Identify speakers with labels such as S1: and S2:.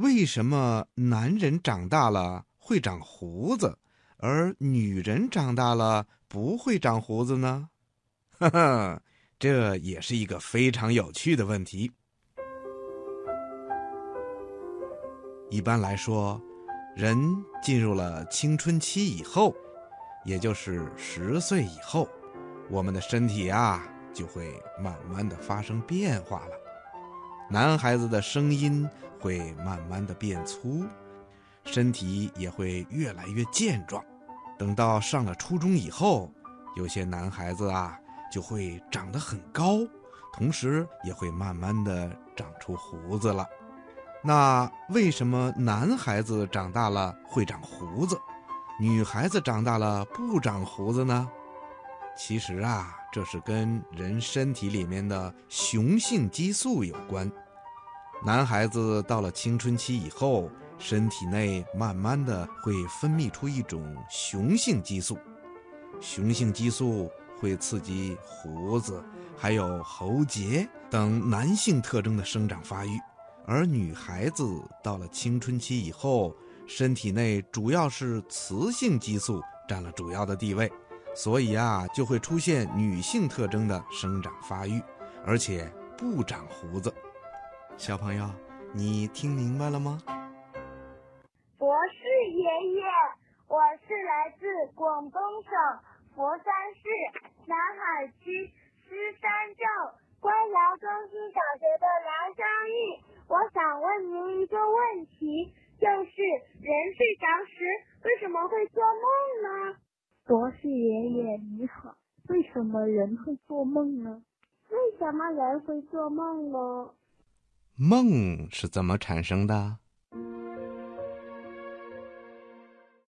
S1: 为什么男人长大了会长胡子，而女人长大了不会长胡子呢？哈哈，这也是一个非常有趣的问题。一般来说，人进入了青春期以后，也就是十岁以后，我们的身体啊就会慢慢的发生变化了。男孩子的声音会慢慢的变粗，身体也会越来越健壮。等到上了初中以后，有些男孩子啊就会长得很高，同时也会慢慢的长出胡子了。那为什么男孩子长大了会长胡子，女孩子长大了不长胡子呢？其实啊，这是跟人身体里面的雄性激素有关。男孩子到了青春期以后，身体内慢慢的会分泌出一种雄性激素，雄性激素会刺激胡子、还有喉结等男性特征的生长发育。而女孩子到了青春期以后，身体内主要是雌性激素占了主要的地位，所以啊，就会出现女性特征的生长发育，而且不长胡子。小朋友，你听明白了吗？
S2: 博士爷爷，我是来自广东省佛山市南海区狮山镇官窑中心小学的梁香玉。我想问您一个问题，就是人睡着时为什么会做梦呢？
S3: 博士爷爷你好，为什么人会做梦呢？
S2: 为什么人会做梦呢？
S1: 梦是怎么产生的？